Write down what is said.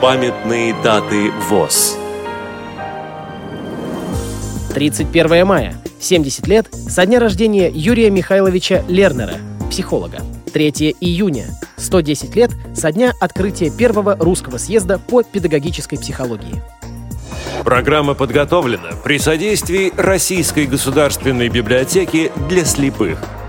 Памятные даты ВОЗ. 31 мая. 70 лет со дня рождения Юрия Михайловича Лернера, психолога. 3 июня. 110 лет со дня открытия первого русского съезда по педагогической психологии. Программа подготовлена при содействии Российской государственной библиотеки для слепых –